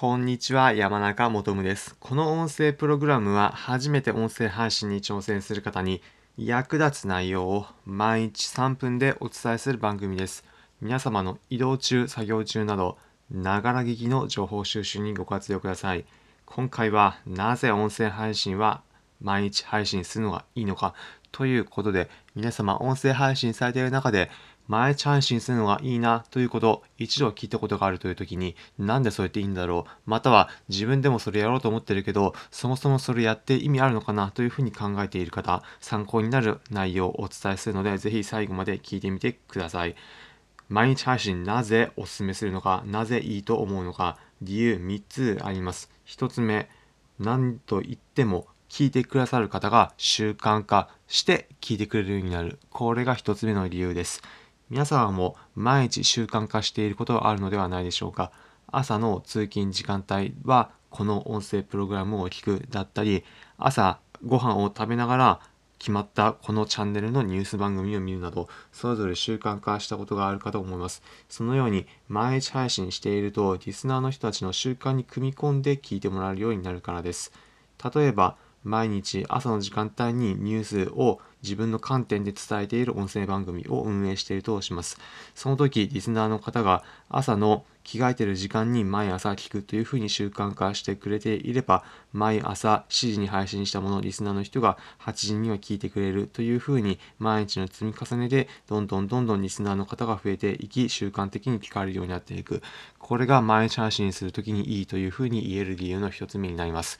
こんにちは、山中もとむです。この音声プログラムは初めて音声配信に挑戦する方に役立つ内容を毎日3分でお伝えする番組です。皆様の移動中、作業中など、ながら聞きの情報収集にご活用ください。今回はなぜ音声配信は毎日配信するのがいいのかということで、皆様音声配信されている中で毎日配信するのがいいなということを一度聞いたことがあるという時になんでそうやっていいんだろう？または自分でもそれやろうと思ってるけどそもそもそれやって意味あるのかなというふうに考えている方参考になる内容をお伝えするのでぜひ最後まで聞いてみてください。毎日配信なぜおすすめするのかなぜいいと思うのか理由3つあります。1つ目何と言っても聞いてくださる方が習慣化して聞いてくれるようになる。これが1つ目の理由です。皆様も毎日習慣化していることがあるのではないでしょうか。朝の通勤時間帯はこの音声プログラムを聞くだったり朝ご飯を食べながら決まったこのチャンネルのニュース番組を見るなどそれぞれ習慣化したことがあるかと思います。そのように毎日配信しているとリスナーの人たちの習慣に組み込んで聞いてもらえるようになるからです。例えば毎日朝の時間帯にニュースを自分の観点で伝えている音声番組を運営しているとします。その時、リスナーの方が朝の着替えてる時間に毎朝聞くというふうに習慣化してくれていれば、毎朝7時に配信したものをリスナーの人が8時には聞いてくれるというふうに毎日の積み重ねでどんどんどんどんリスナーの方が増えていき、習慣的に聞かれるようになっていく。これが毎日配信するときにいいというふうに言える理由の一つ目になります。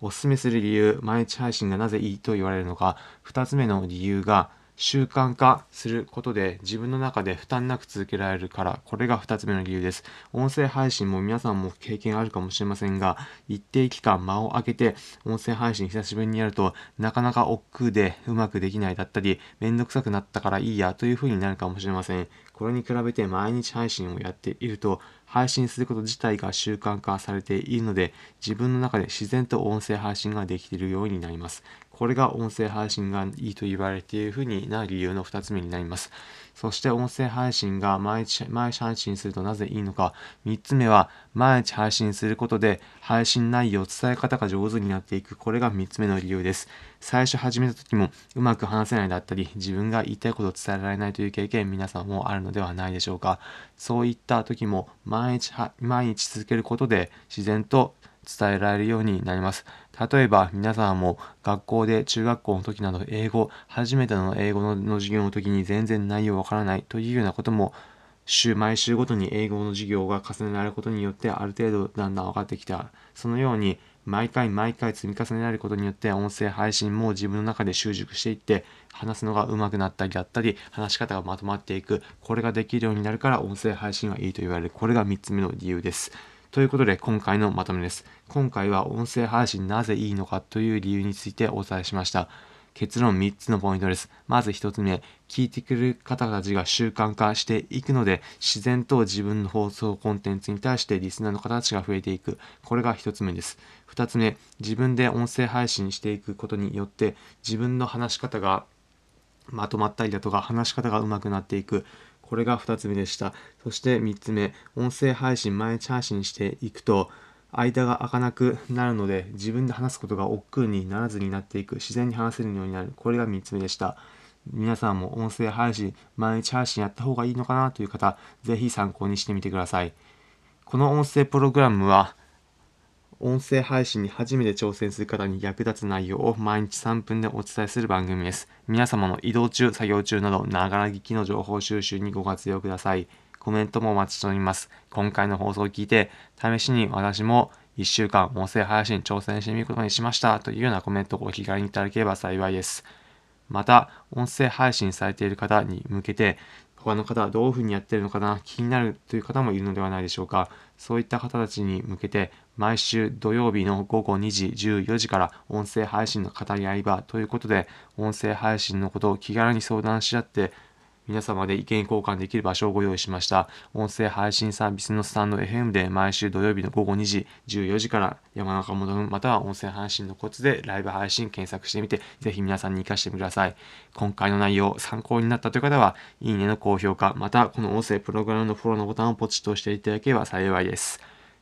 おすすめする理由、毎日配信がなぜいいと言われるのか、2つ目の理由が、習慣化することで自分の中で負担なく続けられるから、これが2つ目の理由です。音声配信も皆さんも経験あるかもしれませんが、一定期間間を空けて音声配信久しぶりにやると、なかなか億劫でうまくできないだったり、めんどくさくなったからいいやという風になるかもしれません。これに比べて毎日配信をやっていると、配信すること自体が習慣化されているので、自分の中で自然と音声配信ができているようになります。これが音声配信がいいと言われているふうにな理由の2つ目になります。そして音声配信が毎日毎日配信するとなぜいいのか。3つ目は毎日配信することで配信内容、伝え方が上手になっていく。これが3つ目の理由です。最初始めた時もうまく話せないだったり、自分が言いたいことを伝えられないという経験皆さんもあるのではないでしょうか。そういった時も毎日毎日続けることで自然と伝えられるようになります。例えば皆さんも学校で中学校の時など英語、初めての英語の授業の時に全然内容わからないというようなことも週、毎週ごとに英語の授業が重ねられることによってある程度だんだん分かってきた。そのように毎回毎回積み重ねられることによって音声配信も自分の中で習熟していって話すのが上手くなったりだったり話し方がまとまっていくこれができるようになるから音声配信はいいと言われるこれが3つ目の理由です。ということで今回のまとめです。今回は音声配信なぜいいのかという理由についてお伝えしました。結論3つのポイントです。まず1つ目、聞いてくる方たちが習慣化していくので、自然と自分の放送コンテンツに対してリスナーの方たちが増えていく。これが1つ目です。2つ目、自分で音声配信していくことによって、自分の話し方がまとまったりだとか、話し方が上手くなっていく。これが2つ目でした。そして3つ目、音声配信、毎日配信していくと、間が開かなくなるので、自分で話すことが億劫にならずになっていく、自然に話せるようになる。これが3つ目でした。皆さんも音声配信、毎日配信やった方がいいのかなという方、ぜひ参考にしてみてください。この音声プログラムは、音声配信に初めて挑戦する方に役立つ内容を毎日3分でお伝えする番組です。皆様の移動中、作業中など、ながら聞きの情報収集にご活用ください。コメントもお待ちしております。今回の放送を聞いて、試しに私も1週間音声配信挑戦してみることにしましたというようなコメントをお気軽にいただければ幸いです。また、音声配信されている方に向けて、他の方はどういうふうにやってるのかな気になるという方もいるのではないでしょうかそういった方たちに向けて毎週土曜日の午後2時14時から音声配信の語り合い場ということで音声配信のことを気軽に相談し合って皆様で意見交換できる場所をご用意しました。音声配信サービスのスタンド FM で毎週土曜日の午後2時、14時から山中戻るまたは音声配信のコツでライブ配信検索してみて、ぜひ皆さんに活かしてみてください。今回の内容、参考になったという方は、いいねの高評価、またこの音声プログラムのフォローのボタンをポチッと押していただければ幸いです。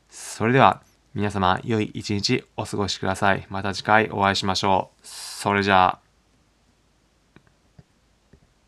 それでは、皆様、良い一日お過ごしください。また次回お会いしましょう。それじゃあ。